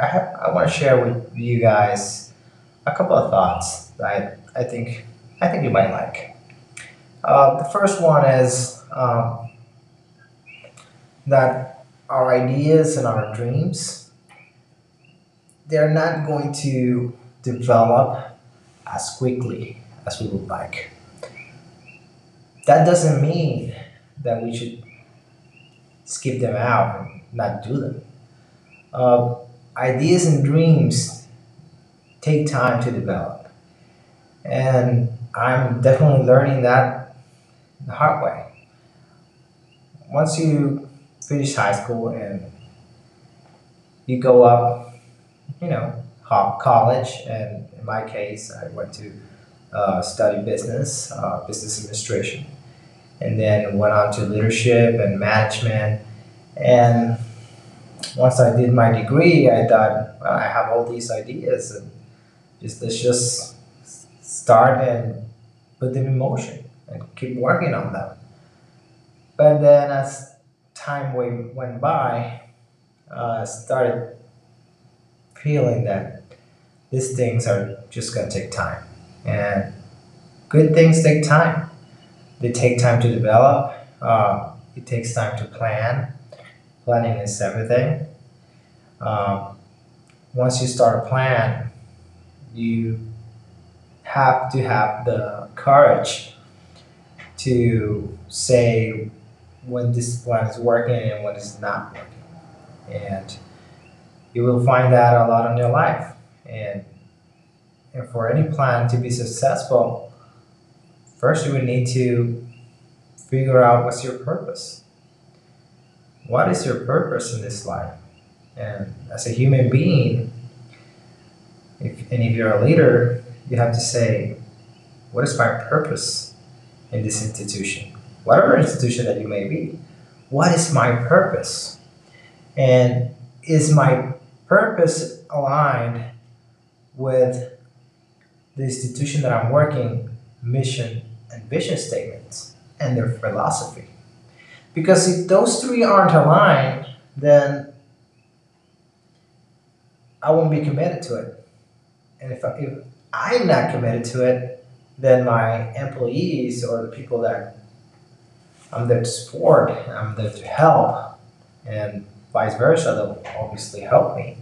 I I want to share with you guys a couple of thoughts that I, I think I think you might like. Uh, the first one is um, that our ideas and our dreams they're not going to develop as quickly as we would like. That doesn't mean that we should skip them out and not do them. Uh, ideas and dreams take time to develop, and I'm definitely learning that the hard way. Once you finish high school and you go up, you know, college, and in my case, I went to uh, study business, uh, business administration, and then went on to leadership and management. And once I did my degree, I thought I have all these ideas, and just let's just start and put them in motion and keep working on them. But then as time went by, uh, I started feeling that these things are just going to take time. And good things take time. They take time to develop. Uh, it takes time to plan. Planning is everything. Um, once you start a plan, you have to have the courage to say when this plan is working and when it's not working. And you will find that a lot in your life. And, and for any plan to be successful, first you will need to figure out what's your purpose. What is your purpose in this life? And as a human being, if, and if you're a leader, you have to say, what is my purpose in this institution? Whatever institution that you may be, what is my purpose? And is my purpose aligned with the institution that I'm working mission and vision statements and their philosophy? Because if those three aren't aligned, then I won't be committed to it. And if, I, if I'm not committed to it, then my employees or the people that I'm there to support, I'm there to help, and vice versa, they'll obviously help me.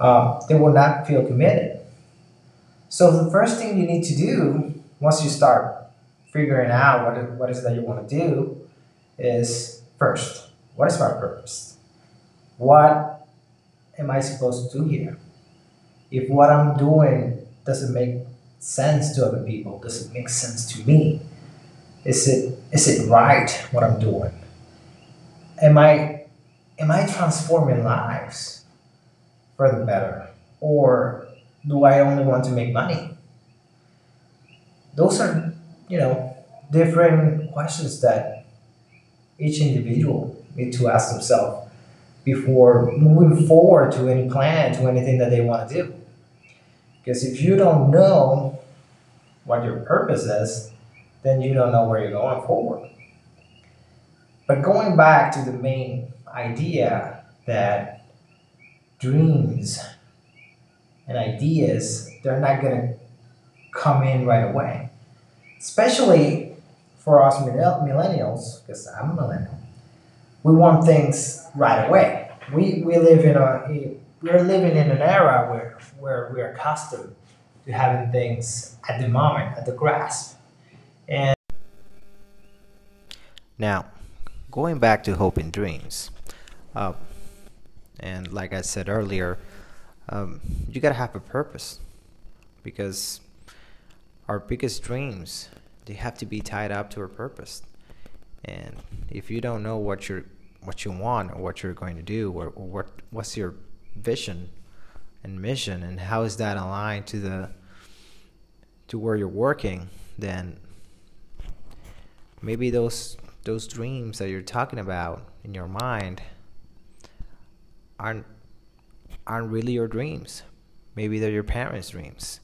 Uh, they will not feel committed. So the first thing you need to do once you start figuring out what it, what is that you want to do is first, what is my purpose? What am I supposed to do here? If what I'm doing doesn't make sense to other people, does it make sense to me? Is it is it right what I'm doing? Am I am I transforming lives for the better? Or do I only want to make money? Those are, you know, different questions that each individual need to ask themselves before moving forward to any plan, to anything that they want to do. Because if you don't know what your purpose is, then you don't know where you're going forward. But going back to the main idea that dreams and ideas, they're not going to come in right away. Especially for us millennials, because I'm a millennial, we want things right away. We, we live in a, we're living in an era where, where we're accustomed to having things at the moment, at the grasp. And now, going back to hope and dreams, uh, and like I said earlier, um, you gotta have a purpose because our biggest dreams they have to be tied up to a purpose. And if you don't know what you're what you want or what you're going to do or, or what what's your vision and mission and how is that aligned to the to where you're working then maybe those those dreams that you're talking about in your mind aren't aren't really your dreams. Maybe they're your parents dreams.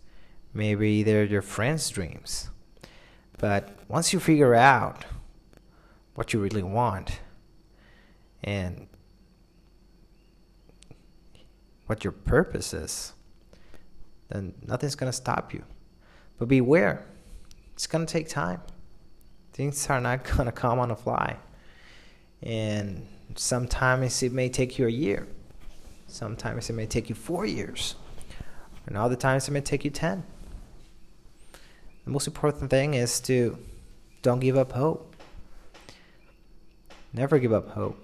Maybe they're your friends dreams but once you figure out what you really want and what your purpose is, then nothing's going to stop you. But beware, it's going to take time. Things are not going to come on a fly. And sometimes it may take you a year. Sometimes it may take you four years. And other times it may take you 10. The most important thing is to don't give up hope. Never give up hope.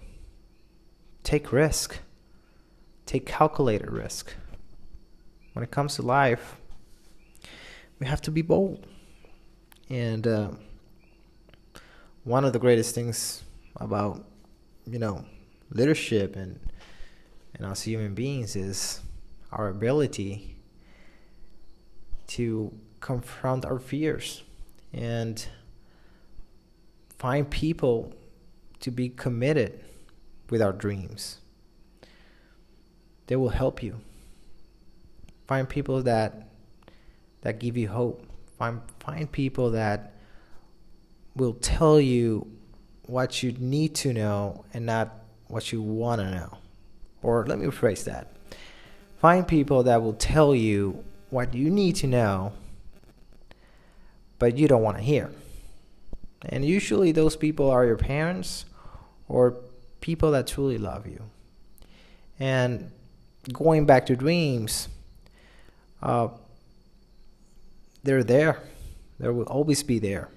Take risk. Take calculated risk. When it comes to life, we have to be bold. And uh, one of the greatest things about, you know, leadership and and us human beings is our ability to confront our fears and find people to be committed with our dreams. They will help you. Find people that that give you hope. Find find people that will tell you what you need to know and not what you want to know. Or let me rephrase that. Find people that will tell you what you need to know, but you don't want to hear. And usually, those people are your parents or people that truly love you. And going back to dreams, uh, they're there. They will always be there.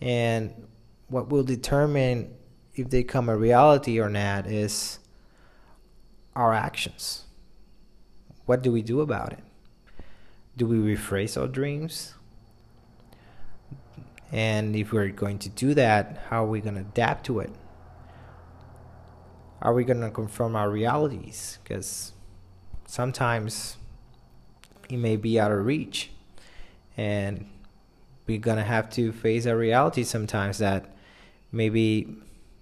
And what will determine if they come a reality or not is our actions. What do we do about it? Do we rephrase our dreams? And if we're going to do that, how are we going to adapt to it? Are we going to confirm our realities? Because sometimes it may be out of reach. And we're going to have to face a reality sometimes that maybe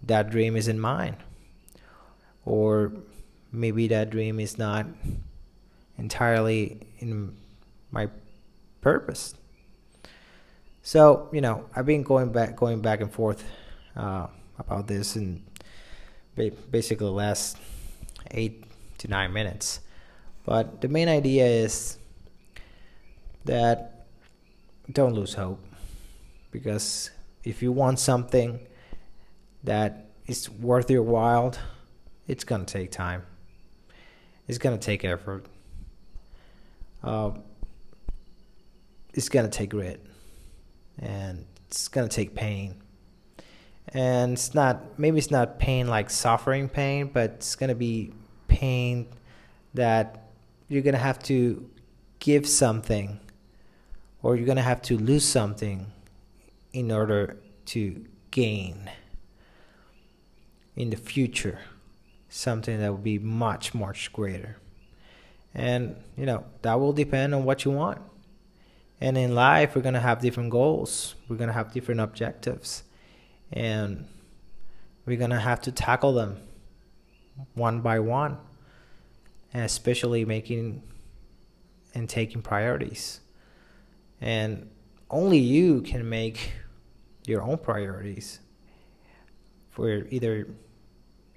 that dream isn't mine. Or maybe that dream is not entirely in my purpose. So you know, I've been going back, going back and forth uh, about this, and basically the last eight to nine minutes. But the main idea is that don't lose hope, because if you want something that is worth your while, it's gonna take time. It's gonna take effort. Uh, it's gonna take grit and it's gonna take pain. And it's not maybe it's not pain like suffering pain, but it's gonna be pain that you're gonna have to give something or you're gonna have to lose something in order to gain in the future something that will be much much greater and you know that will depend on what you want and in life, we're going to have different goals, we're going to have different objectives, and we're going to have to tackle them one by one, and especially making and taking priorities. And only you can make your own priorities for either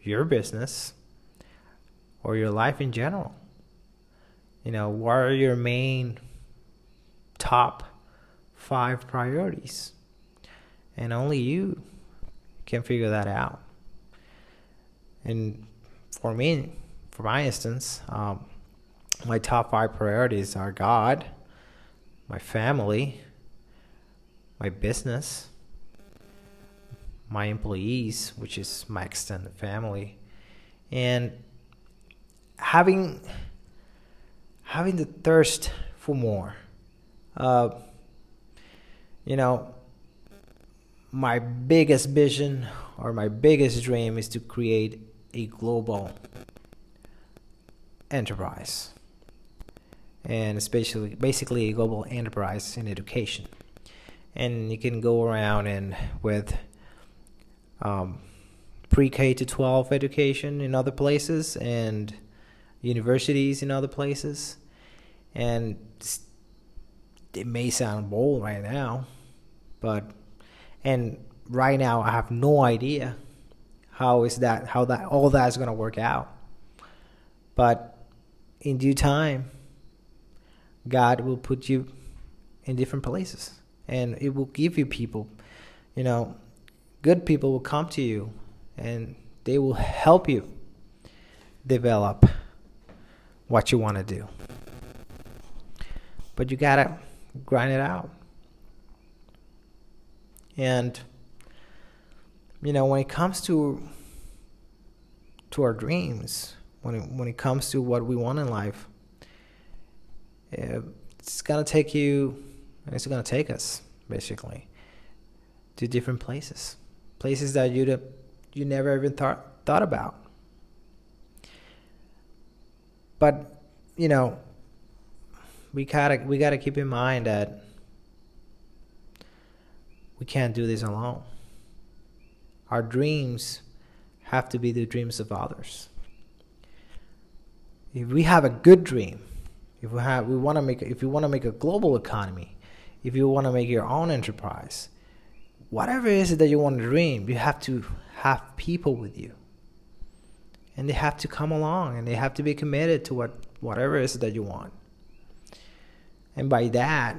your business or your life in general. You know, what are your main top five priorities. And only you can figure that out. And for me, for my instance, um, my top five priorities are God, my family, my business, my employees, which is my extended family, and having having the thirst for more uh, you know, my biggest vision or my biggest dream is to create a global enterprise. And especially basically a global enterprise in education. And you can go around and with um, pre-k to 12 education in other places and universities in other places. And it may sound bold right now, but and right now I have no idea how is that how that all that is going to work out. But in due time, God will put you in different places and it will give you people. You know, good people will come to you and they will help you develop what you want to do. But you got to grind it out. And you know, when it comes to to our dreams, when it, when it comes to what we want in life, it's gonna take you, and it's gonna take us basically to different places, places that you you never even thought thought about. But you know, we gotta we gotta keep in mind that we can't do this alone. Our dreams have to be the dreams of others. If we have a good dream, if we have we want to make if you want to make a global economy, if you want to make your own enterprise, whatever it is that you want to dream, you have to have people with you. And they have to come along and they have to be committed to what whatever it is that you want. And by that,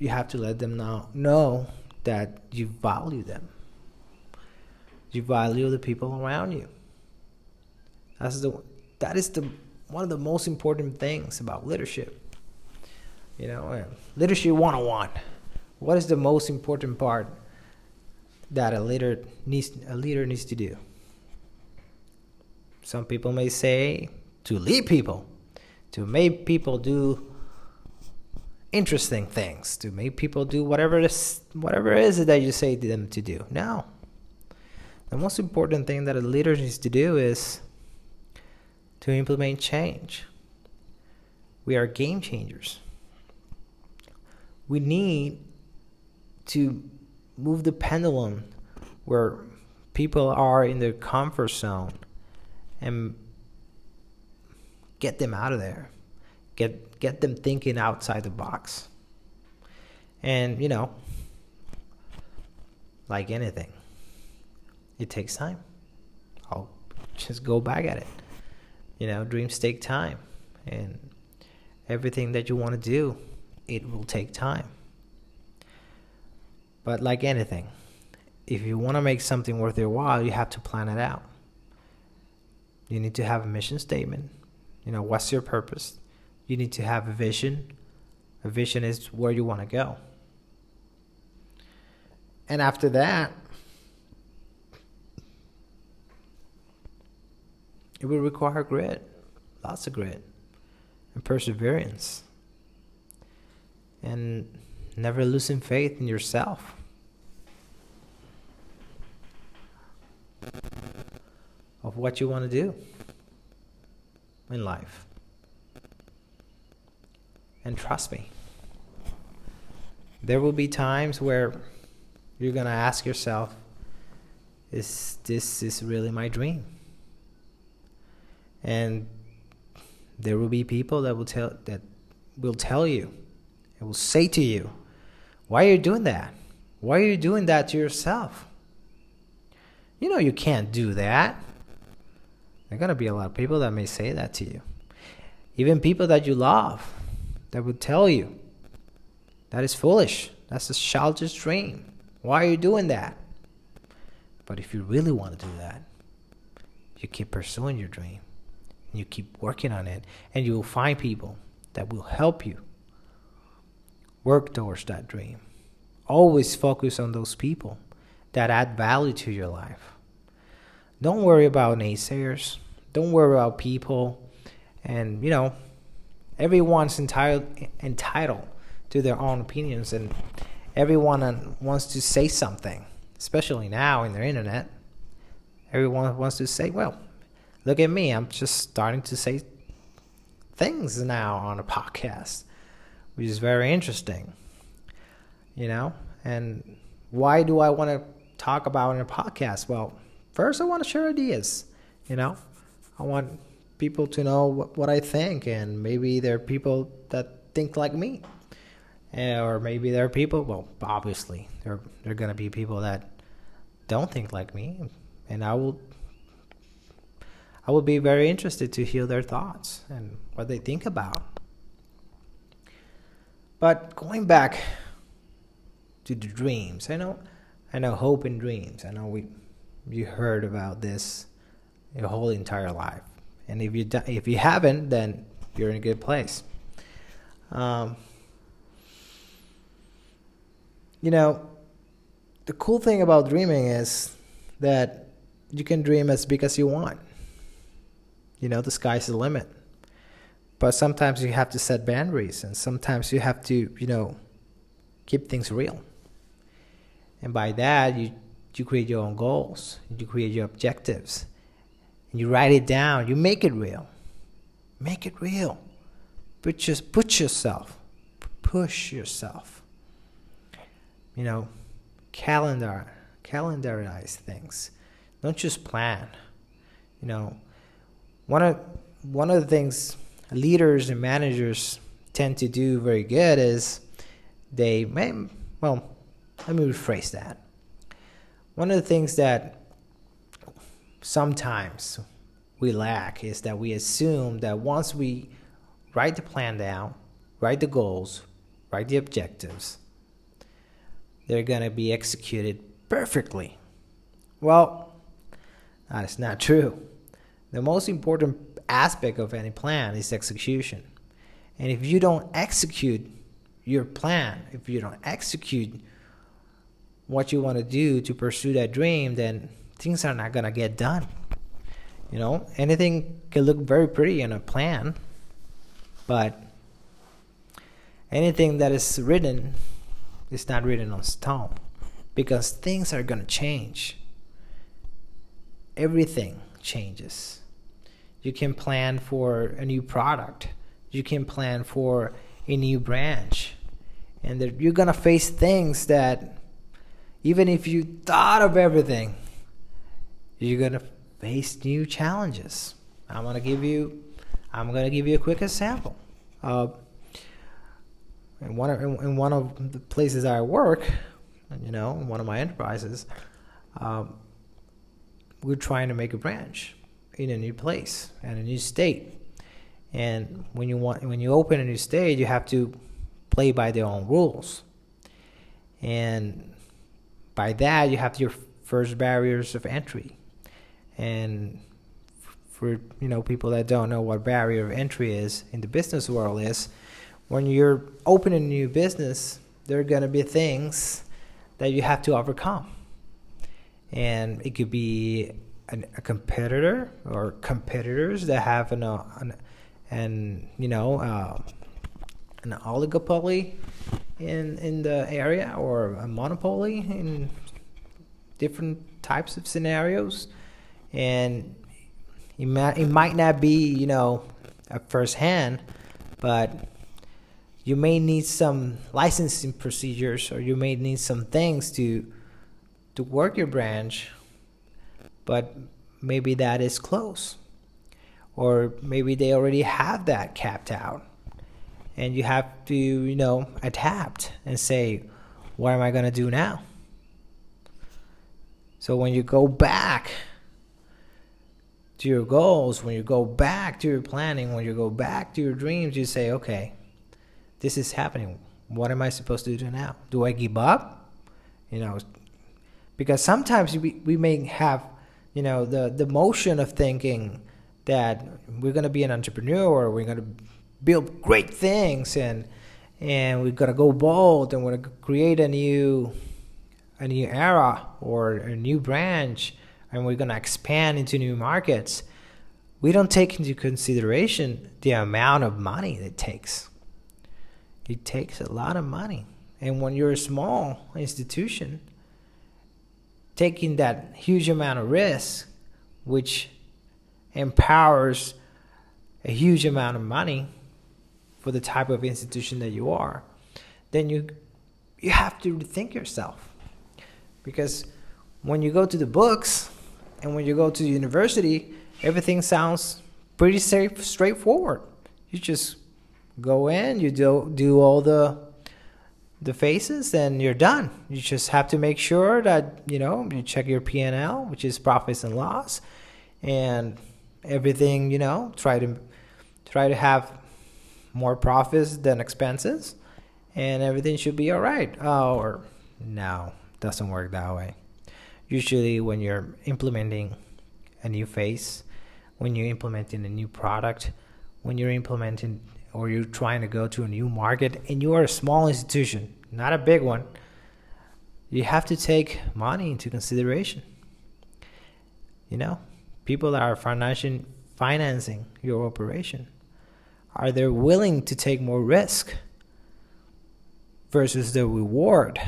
you have to let them know know that you value them. You value the people around you. That's the that is the one of the most important things about leadership. You know, leadership 101. What is the most important part that a leader needs a leader needs to do? Some people may say to lead people, to make people do interesting things, to make people do whatever it is, whatever it is that you say to them to do. No. The most important thing that a leader needs to do is to implement change. We are game changers. We need to move the pendulum where people are in their comfort zone and get them out of there. Get get them thinking outside the box. And you know, like anything, it takes time. I'll just go back at it. You know, dreams take time, and everything that you want to do, it will take time. But like anything, if you want to make something worth your while, you have to plan it out. You need to have a mission statement. You know, what's your purpose? You need to have a vision. A vision is where you want to go. And after that, it will require grit, lots of grit, and perseverance, and never losing faith in yourself. Of what you want to do in life. And trust me, there will be times where you're going to ask yourself, is this is really my dream? And there will be people that will tell that will tell you and will say to you, why are you doing that? Why are you doing that to yourself? You know you can't do that. There are going to be a lot of people that may say that to you. Even people that you love that would tell you that is foolish. That's a childish dream. Why are you doing that? But if you really want to do that, you keep pursuing your dream you keep working on it, and you will find people that will help you work towards that dream. Always focus on those people that add value to your life. Don't worry about naysayers. Don't worry about people. And, you know, everyone's entitled entitled to their own opinions and everyone wants to say something especially now in the internet. Everyone wants to say well look at me i'm just starting to say things now on a podcast which is very interesting you know? And why do i want to talk about in a podcast? Well first i want to share ideas you know i want people to know what, what I think, and maybe there are people that think like me, eh, or maybe there are people. Well, obviously, there there are gonna be people that don't think like me, and I will. I would be very interested to hear their thoughts and what they think about. But going back to the dreams, I know, I know hope and dreams. I know we, you heard about this your whole entire life, and if you if you haven't, then you're in a good place. Um, you know, the cool thing about dreaming is that you can dream as big as you want. You know, the sky's the limit. But sometimes you have to set boundaries, and sometimes you have to, you know, keep things real. And by that, you you create your own goals, you create your objectives, you write it down. You make it real. Make it real. But just put yourself, push yourself. You know, calendar, calendarize things. Don't just plan. You know, one of one of the things leaders and managers tend to do very good is they may well let me rephrase that. One of the things that sometimes we lack is that we assume that once we write the plan down, write the goals, write the objectives, they're going to be executed perfectly. Well, that is not true. The most important aspect of any plan is execution. And if you don't execute your plan, if you don't execute what you want to do to pursue that dream, then things are not going to get done. You know, anything can look very pretty in a plan, but anything that is written is not written on stone because things are going to change. Everything changes. You can plan for a new product, you can plan for a new branch, and you're going to face things that even if you thought of everything, you're going to face new challenges. I'm going to give you I'm going to give you a quick example. Uh, in one of, in, one of the places I work, you know, in one of my enterprises, um, we're trying to make a branch in a new place and a new state. And when you want, when you open a new state, you have to play by their own rules. And by that, you have your first barriers of entry. And for you know people that don't know what barrier of entry is in the business world is, when you're opening a new business, there are going to be things that you have to overcome. And it could be an, a competitor or competitors that have an, an, an you know, uh, an oligopoly in, in the area or a monopoly in different types of scenarios. And it might, it might not be, you know, at first hand, but you may need some licensing procedures or you may need some things to to work your branch but maybe that is close. Or maybe they already have that capped out. And you have to you know adapt and say what am i going to do now? So when you go back to your goals when you go back to your planning when you go back to your dreams you say okay this is happening. What am I supposed to do now? Do I give up? You know, because sometimes we, we may have, you know, the, the motion of thinking that we're going to be an entrepreneur or we're going to build great things and and we're going to go bold and we're going to create a new a new era or a new branch and we're going to expand into new markets we don't take into consideration the amount of money it takes it takes a lot of money. And when you're a small institution, taking that huge amount of risk, which empowers a huge amount of money for the type of institution that you are, then you you have to rethink yourself. Because when you go to the books and when you go to university, everything sounds pretty safe, straightforward. You just go in, you do do all the the faces, and you're done. You just have to make sure that you know you check your P and L, which is profits and loss, and everything, you know, try to try to have more profits than expenses and everything should be all right. Oh, or no, doesn't work that way. Usually when you're implementing a new phase, when you're implementing a new product, when you're implementing or you're trying to go to a new market and you are a small institution, not a big one, you have to take money into consideration. You know, people that are financing financing your operation are they willing to take more risk versus the reward?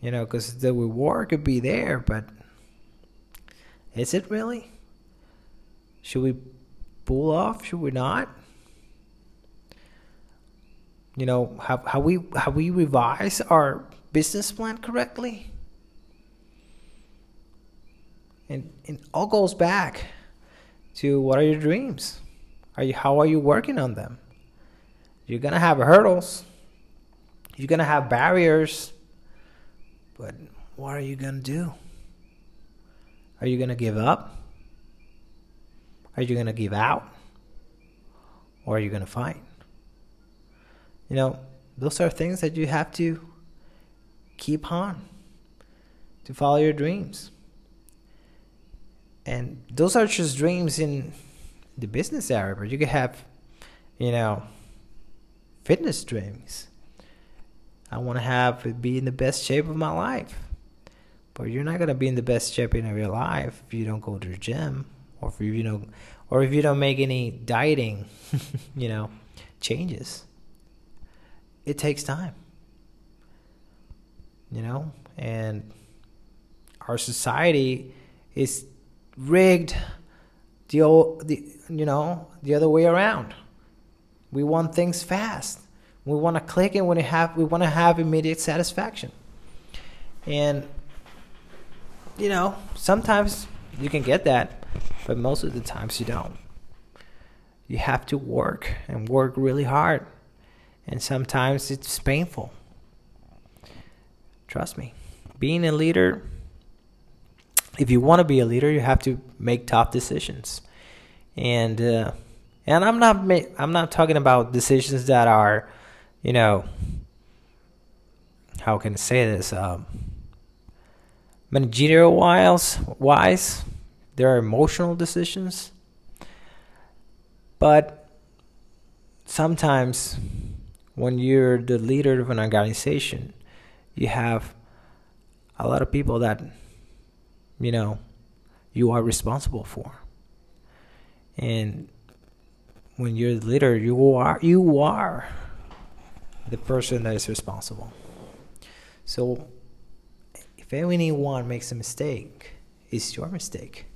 You know, because the reward could be there, but is it really? Should we pull off? Should we not? You know, have, have we have we revised our business plan correctly? And it all goes back to what are your dreams? Are you how are you working on them? You're gonna have hurdles. You're gonna have barriers. But what are you gonna do? Are you gonna give up? Are you gonna give out? Or are you gonna fight? You know, those are things that you have to keep on to follow your dreams. And those are just dreams in the business area, but you could have, you know, fitness dreams. I want to have be in the best shape of my life. But you're not gonna be in the best shape of your life if you don't go to the gym, or if you know, or if you don't make any dieting, you know, changes. It takes time, you know, and our society is rigged the old, the you know the other way around. We want things fast. We want to click and when we have we want to have immediate satisfaction. And you know, sometimes you can get that, but most of the times you don't. You have to work and work really hard. And sometimes it's painful. Trust me. Being a leader if you want to be a leader, you have to make tough decisions. And uh, and I'm not ma- I'm not talking about decisions that are, you know, how can I say this? Um, managerial wise, wise, there are emotional decisions, but sometimes when you're the leader of an organization, you have a lot of people that you know, you are responsible for. And when you're the leader, you are you are the person that is responsible. So if anyone makes a mistake, it's your mistake.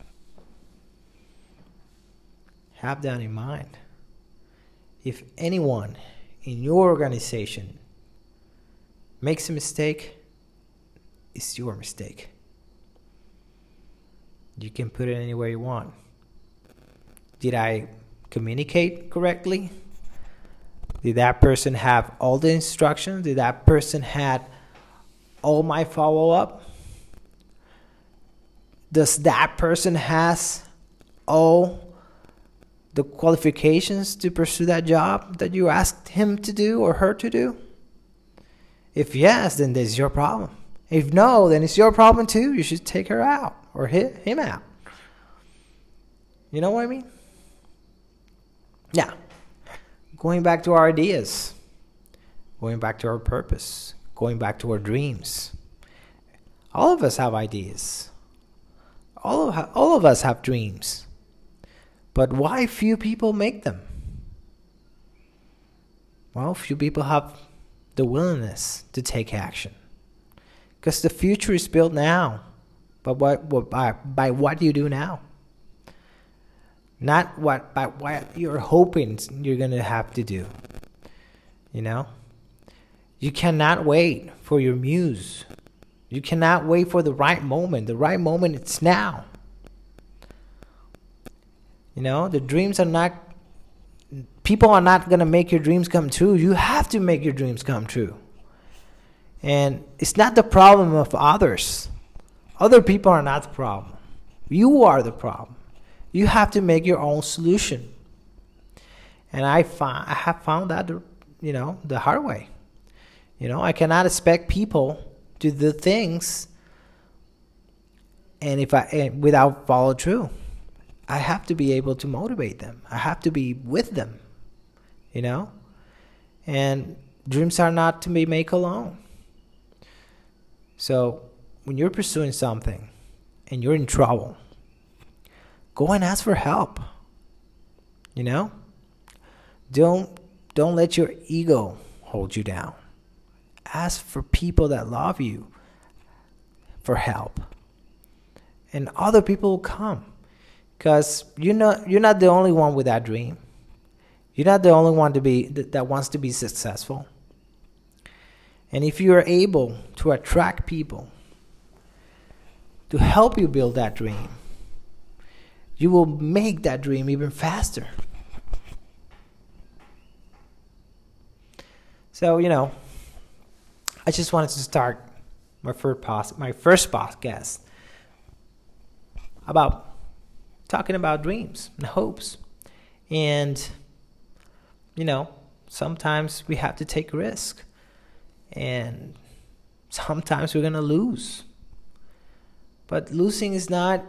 Have that in mind. If anyone in your organization makes a mistake, it's your mistake. You can put it anywhere you want. Did I communicate correctly? Did that person have all the instructions? Did that person had all my follow up? Does that person has all the qualifications to pursue that job that you asked him to do or her to do? If yes, then this is your problem. If no, then it's your problem too. You should take her out or hit him out. You know what I mean? Yeah. Going back to our ideas, going back to our purpose, going back to our dreams. All of us have ideas. All of, all of us have dreams. But why few people make them? Well, few people have the willingness to take action. Because the future is built now. But what, by, by what you do now? Not what but what you're hoping you're gonna have to do. You know? You cannot wait for your muse. You cannot wait for the right moment. The right moment it's now. You know, the dreams are not people are not going to make your dreams come true. You have to make your dreams come true. And it's not the problem of others. Other people are not the problem. You are the problem. You have to make your own solution. And I find I have found that you know the hard way. You know, I cannot expect people to do things and if I and without follow through. I have to be able to motivate them. I have to be with them. You know? And dreams are not to be made alone. So when you're pursuing something and you're in trouble, go and ask for help. You know? Don't don't let your ego hold you down. Ask for people that love you for help. And other people will come. Because you're not you're not the only one with that dream. You're not the only one to be that wants to be successful. And if you are able to attract people to help you build that dream, you will make that dream even faster. So, you know, I just wanted to start my first pos- my first podcast about talking about dreams and hopes. And you know, sometimes we have to take risk. And sometimes we're going to lose. But losing is not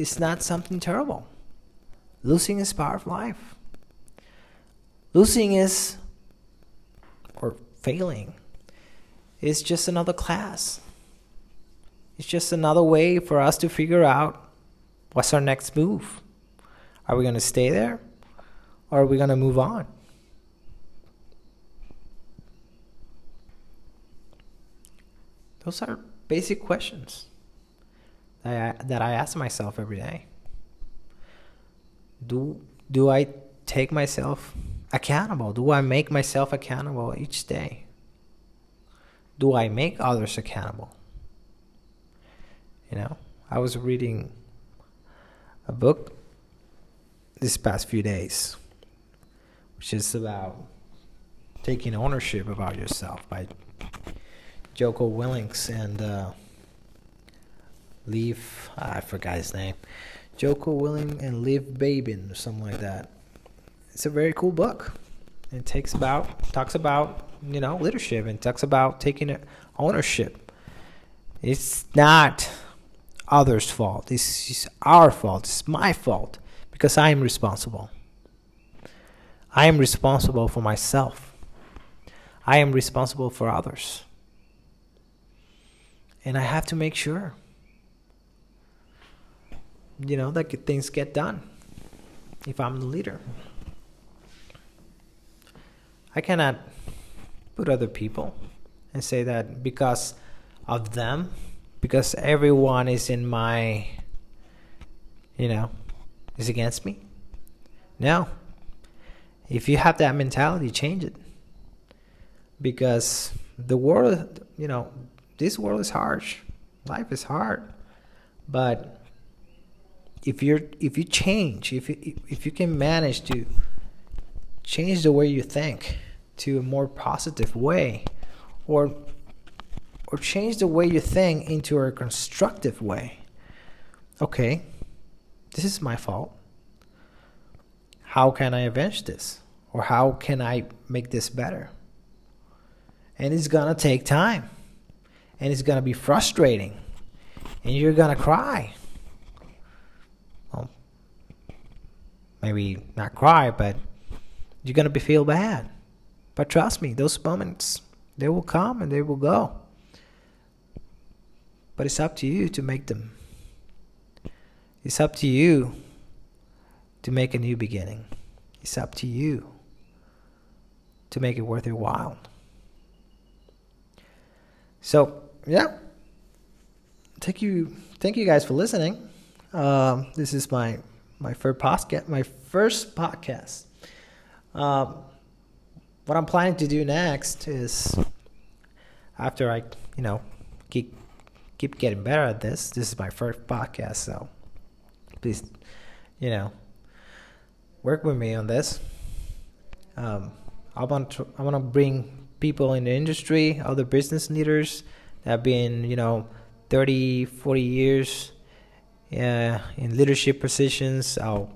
it's not something terrible. Losing is part of life. Losing is or failing is just another class. It's just another way for us to figure out what's our next move. Are we going to stay there or are we going to move on? Those are basic questions that I, that I ask myself every day. Do, do I take myself accountable? Do I make myself accountable each day? Do I make others accountable? You know, I was reading a book this past few days, which is about taking ownership about yourself by Jocko Willink and uh, Leif, I forgot his name, Jocko Willink and Leif Babin or something like that it's a very cool book. It takes about talks about you know leadership and talks about taking ownership. It's not others' fault. This is our fault. It's my fault because I am responsible. I am responsible for myself. I am responsible for others. And I have to make sure, you know, that things get done if I'm the leader. I cannot put other people and say that because of them, because everyone is in my, you know, is against me. No. If you have that mentality, change it. Because the world, you know, this world is harsh. Life is hard. But if you're if you change, if you, if you can manage to change the way you think to a more positive way or or change the way you think into a constructive way. Okay, this is my fault. How can I avenge this? Or how can I make this better? And it's gonna take time. And it's gonna be frustrating. And you're gonna cry. Maybe not cry, but you're going to be feel bad. But trust me, those moments, they will come and they will go. But it's up to you to make them. It's up to you to make a new beginning. It's up to you to make it worth your while. So, yeah. Thank you, thank you guys for listening. Um, this is my my first podcast. My first podcast. Um, what I'm planning to do next is after I, you know, keep keep getting better at this. This is my first podcast, so please, you know, work with me on this. Um, I want to I want to bring people in the industry, other business leaders that have been, you know, 30, 40 years uh, in leadership positions. I'll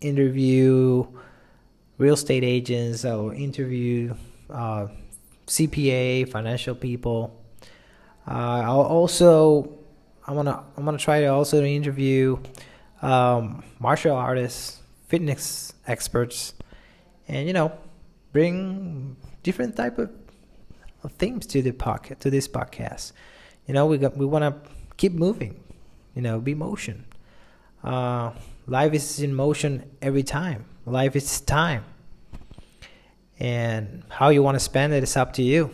interview real estate agents. I'll interview uh, CPA, financial people. Uh, I'll also I'm gonna I'm gonna try to also interview um, martial artists, fitness experts, and you know bring different type of, of themes to the podcast to this podcast. You know we got we want to keep moving. You know, BeMotion. Uh, life is in motion every time. Life is time. And how you want to spend it is up to you.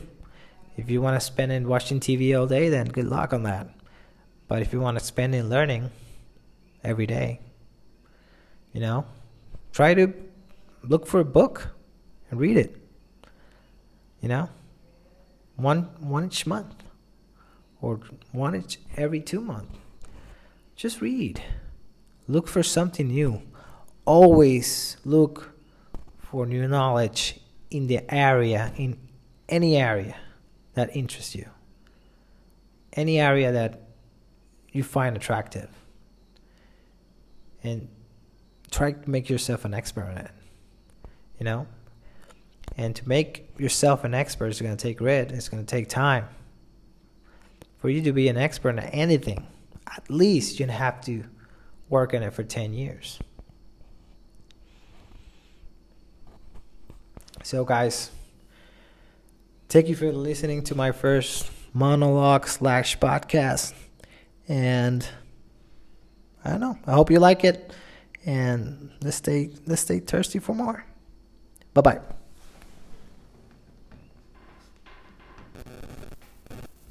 If you want to spend it watching TV all day, then good luck on that. But if you want to spend it learning every day, you know, try to look for a book and read it. You know, one one each month, or one each every two months. Just read. Look for something new. Always look for new knowledge in the area, in any area that interests you, any area that you find attractive, and try to make yourself an expert in it. You know? And to make yourself an expert is going to take grit, it's going to take time. For you to be an expert in anything, at least you have to work on it for 10 years. So, guys, thank you for listening to my first monologue slash podcast. And I don't know. I hope you like it. And let's stay let's stay thirsty for more. Bye bye.